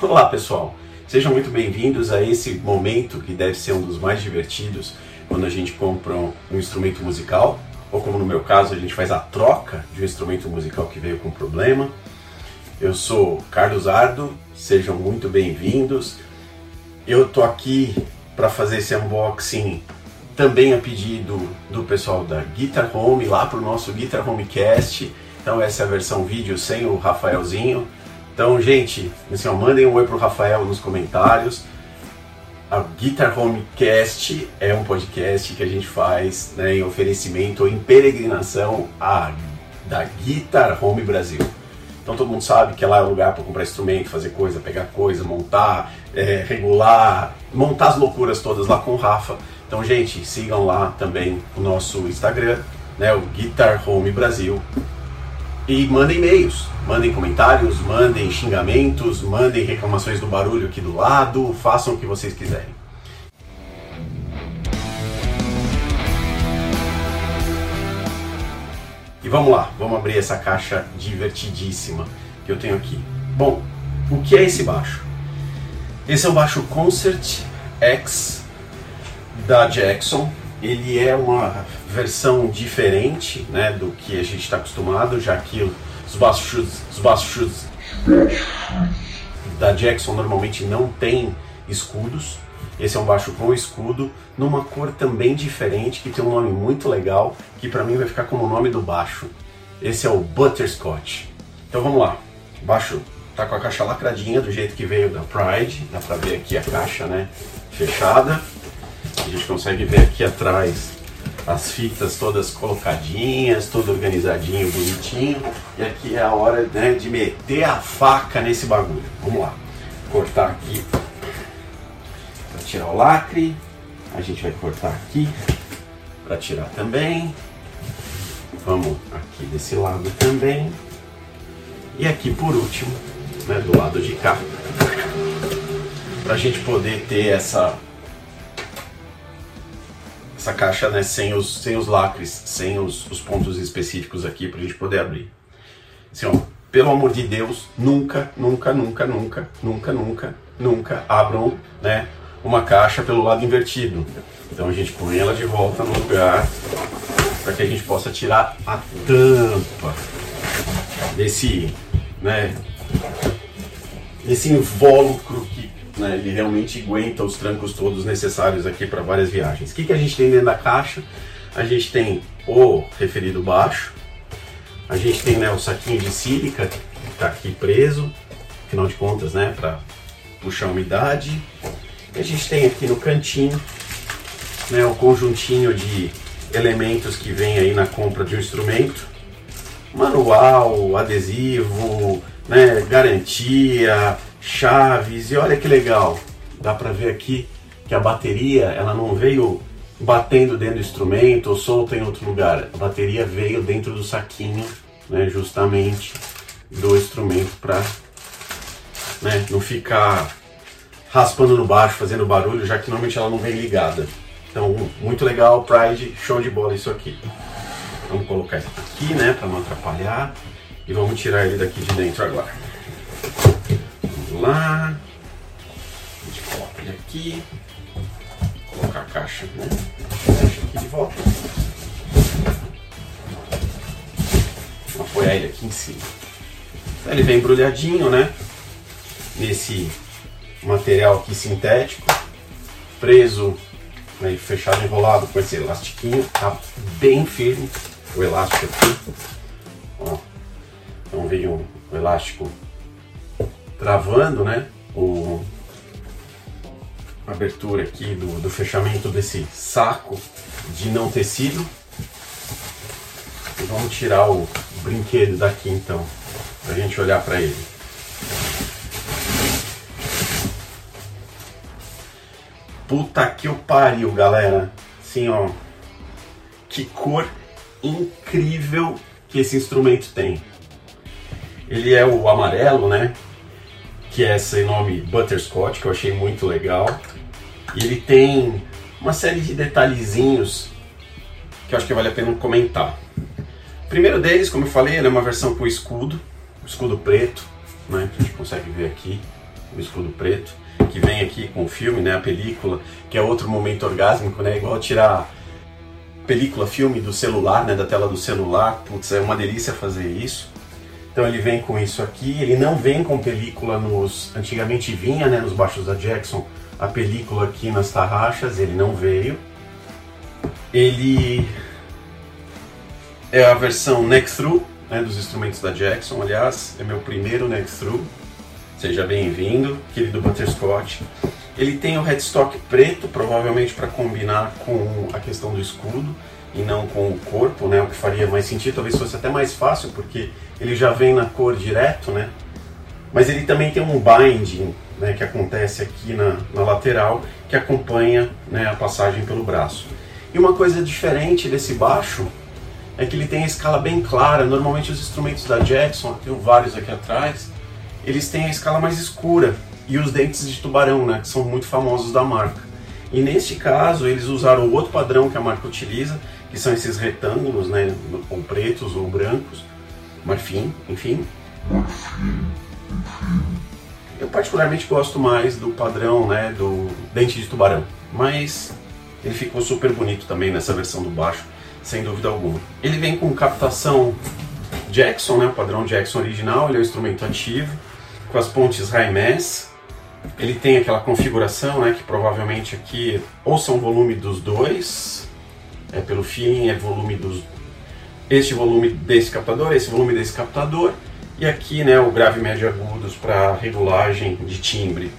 Olá pessoal, sejam muito bem-vindos a esse momento que deve ser um dos mais divertidos quando a gente compra um instrumento musical, ou como no meu caso a gente faz a troca de um instrumento musical que veio com problema. Eu sou Carlos Ardo, sejam muito bem-vindos. Eu tô aqui para fazer esse unboxing também a pedido do pessoal da Guitar Home, lá pro nosso Guitar Home Cast. Então essa é a versão vídeo sem o Rafaelzinho. Então, gente, assim, ó, mandem um oi pro Rafael nos comentários. A Guitar Home Cast é um podcast que a gente faz né, em oferecimento em peregrinação a, da Guitar Home Brasil. Então todo mundo sabe que lá é o lugar para comprar instrumento, fazer coisa, pegar coisa, montar, é, regular, montar as loucuras todas lá com o Rafa. Então, gente, sigam lá também o nosso Instagram, né, o Guitar Home Brasil. E mandem e-mails, mandem comentários, mandem xingamentos, mandem reclamações do barulho aqui do lado, façam o que vocês quiserem. E vamos lá, vamos abrir essa caixa divertidíssima que eu tenho aqui. Bom, o que é esse baixo? Esse é o baixo Concert X da Jackson. Ele é uma versão diferente né, do que a gente está acostumado, já que os baixos, os baixos da Jackson normalmente não tem escudos. Esse é um baixo com escudo, numa cor também diferente, que tem um nome muito legal, que para mim vai ficar como o nome do baixo. Esse é o Butterscotch. Então vamos lá. O baixo tá com a caixa lacradinha, do jeito que veio da Pride. Dá pra ver aqui a caixa, né? Fechada. A gente consegue ver aqui atrás as fitas todas colocadinhas, tudo organizadinho, bonitinho. E aqui é a hora né, de meter a faca nesse bagulho. Vamos lá. Cortar aqui para tirar o lacre. A gente vai cortar aqui para tirar também. Vamos aqui desse lado também. E aqui por último, né, do lado de cá, para a gente poder ter essa essa caixa né, sem, os, sem os lacres, sem os, os pontos específicos aqui para a gente poder abrir. Assim, ó, pelo amor de Deus, nunca, nunca, nunca, nunca, nunca, nunca, nunca abram né, uma caixa pelo lado invertido. Então a gente põe ela de volta no lugar para que a gente possa tirar a tampa desse, né, desse invólucro que né, ele realmente aguenta os trancos todos necessários aqui para várias viagens. O que, que a gente tem dentro da caixa? A gente tem o referido baixo, a gente tem né, o saquinho de sílica que está aqui preso, afinal de contas, né, para puxar a umidade. E a gente tem aqui no cantinho né, o conjuntinho de elementos que vem aí na compra de um instrumento, manual, adesivo, né, garantia, chaves e olha que legal, dá para ver aqui que a bateria ela não veio batendo dentro do instrumento ou solta em outro lugar, a bateria veio dentro do saquinho, né, justamente do instrumento para né, não ficar raspando no baixo, fazendo barulho, já que normalmente ela não vem ligada. Então, muito legal, Pride, show de bola isso aqui. Vamos colocar isso aqui, né, para não atrapalhar e vamos tirar ele daqui de dentro agora lá. A gente coloca ele aqui. Colocar a caixa, né? Fecha aqui de volta. Apoiar ele aqui em cima. Então ele vem embrulhadinho, né? Nesse material aqui sintético. Preso, né, fechado enrolado com esse elastiquinho. Tá bem firme o elástico aqui. Ó. Então veio o elástico travando, né? O a abertura aqui do, do fechamento desse saco de não tecido. E vamos tirar o brinquedo daqui então, pra gente olhar para ele. Puta que o pariu, galera. Assim, ó. Que cor incrível que esse instrumento tem. Ele é o amarelo, né? Que é esse nome Butterscotch, que eu achei muito legal. E ele tem uma série de detalhezinhos que eu acho que vale a pena comentar. O primeiro deles, como eu falei, ele é uma versão com escudo, escudo preto, né, que a gente consegue ver aqui. o escudo preto, que vem aqui com o filme, né, a película, que é outro momento orgásmico, né, igual tirar película, filme do celular, né, da tela do celular, putz, é uma delícia fazer isso. Então ele vem com isso aqui, ele não vem com película nos, antigamente vinha, né, nos baixos da Jackson, a película aqui nas tarraxas, ele não veio. Ele é a versão neck through né, dos instrumentos da Jackson. Aliás, é meu primeiro neck through. Seja bem-vindo, querido Butterscotch. Ele tem o headstock preto, provavelmente para combinar com a questão do escudo e não com o corpo, né? O que faria mais sentido, talvez fosse até mais fácil, porque ele já vem na cor direto, né? Mas ele também tem um binding, né, que acontece aqui na, na lateral, que acompanha né, a passagem pelo braço. E uma coisa diferente desse baixo é que ele tem a escala bem clara. Normalmente os instrumentos da Jackson, tenho vários aqui atrás, eles têm a escala mais escura e os dentes de tubarão, né, que são muito famosos da marca. E neste caso eles usaram o outro padrão que a marca utiliza, que são esses retângulos, né, ou pretos ou brancos, marfim, enfim. Eu particularmente gosto mais do padrão, né, do dente de tubarão, mas ele ficou super bonito também nessa versão do baixo, sem dúvida alguma. Ele vem com captação Jackson, né, o padrão Jackson original, ele é um instrumento ativo, com as pontes high mass. Ele tem aquela configuração, né, que provavelmente aqui ou são volume dos dois, é pelo feeling, é volume dos este volume desse captador, esse volume desse captador, e aqui né, o grave médio agudos para regulagem de timbre.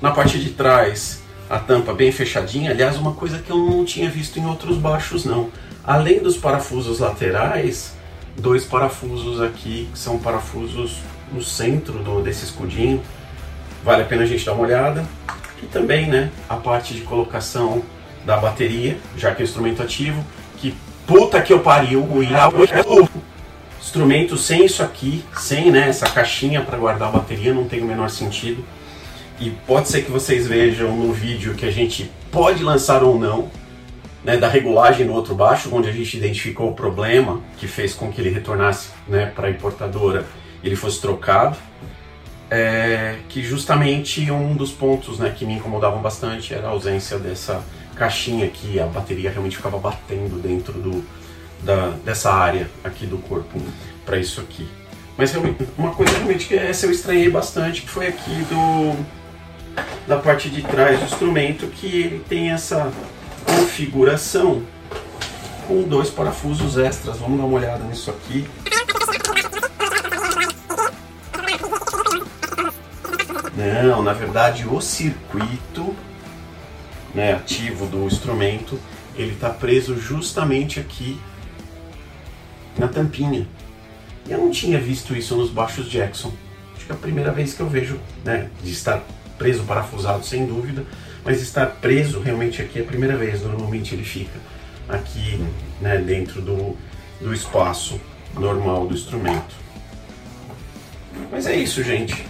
Na parte de trás a tampa bem fechadinha, aliás, uma coisa que eu não tinha visto em outros baixos não. Além dos parafusos laterais, dois parafusos aqui, que são parafusos no centro do, desse escudinho. Vale a pena a gente dar uma olhada. E também né, a parte de colocação da bateria, já que é instrumento ativo, que puta que eu pariu, o instrumento sem isso aqui, sem né, essa caixinha para guardar a bateria, não tem o menor sentido. E pode ser que vocês vejam no vídeo que a gente pode lançar ou não, né, da regulagem do outro baixo, onde a gente identificou o problema que fez com que ele retornasse né, para a importadora ele fosse trocado. É, que justamente um dos pontos né, que me incomodavam bastante era a ausência dessa caixinha que a bateria realmente ficava batendo dentro do, da, dessa área aqui do corpo para isso aqui. Mas realmente, uma coisa realmente que essa eu estranhei bastante, que foi aqui do da parte de trás do instrumento que ele tem essa configuração com dois parafusos extras. Vamos dar uma olhada nisso aqui. Não, na verdade o circuito né, ativo do instrumento ele está preso justamente aqui na tampinha. Eu não tinha visto isso nos baixos Jackson. Acho que é a primeira vez que eu vejo, né, de estar preso, parafusado, sem dúvida, mas estar preso realmente aqui é a primeira vez. Normalmente ele fica aqui né, dentro do, do espaço normal do instrumento. Mas é isso, gente.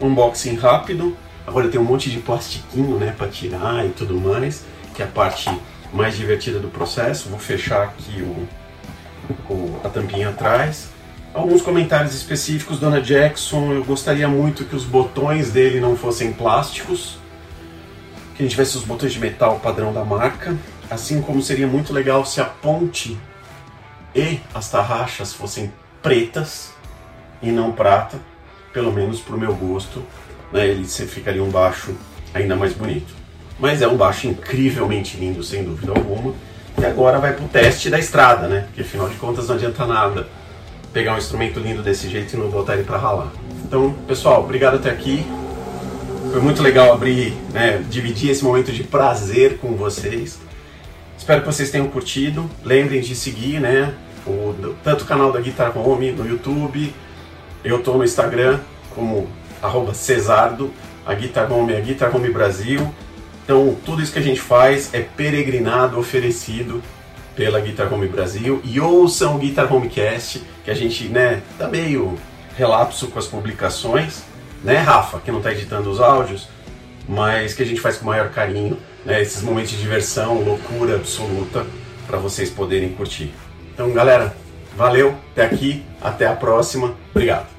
Unboxing rápido. Agora tem um monte de plastiquinho né, para tirar e tudo mais, que é a parte mais divertida do processo. Vou fechar aqui o, o a tampinha atrás. Alguns comentários específicos, Dona Jackson, eu gostaria muito que os botões dele não fossem plásticos, que a gente tivesse os botões de metal padrão da marca, assim como seria muito legal se a ponte e as tarraxas fossem pretas e não prata, pelo menos para o meu gosto, né, ele ficaria um baixo ainda mais bonito. Mas é um baixo incrivelmente lindo, sem dúvida alguma, e agora vai para o teste da estrada, né, porque afinal de contas não adianta nada pegar um instrumento lindo desse jeito e não botar ele para ralar. Então, pessoal, obrigado até aqui. Foi muito legal abrir, né, dividir esse momento de prazer com vocês. Espero que vocês tenham curtido. Lembrem de seguir, né, o, tanto o canal da Guitar Home no YouTube. Eu estou no Instagram como arroba Cesardo, a Guitar Home é a Guitar Home Brasil. Então, tudo isso que a gente faz é peregrinado, oferecido pela Guitar Home Brasil e ouçam o Guitar Homecast, que a gente, né, tá meio relapso com as publicações, né, Rafa, que não tá editando os áudios, mas que a gente faz com o maior carinho, né, esses momentos de diversão, loucura absoluta para vocês poderem curtir. Então, galera, valeu, até aqui, até a próxima. Obrigado.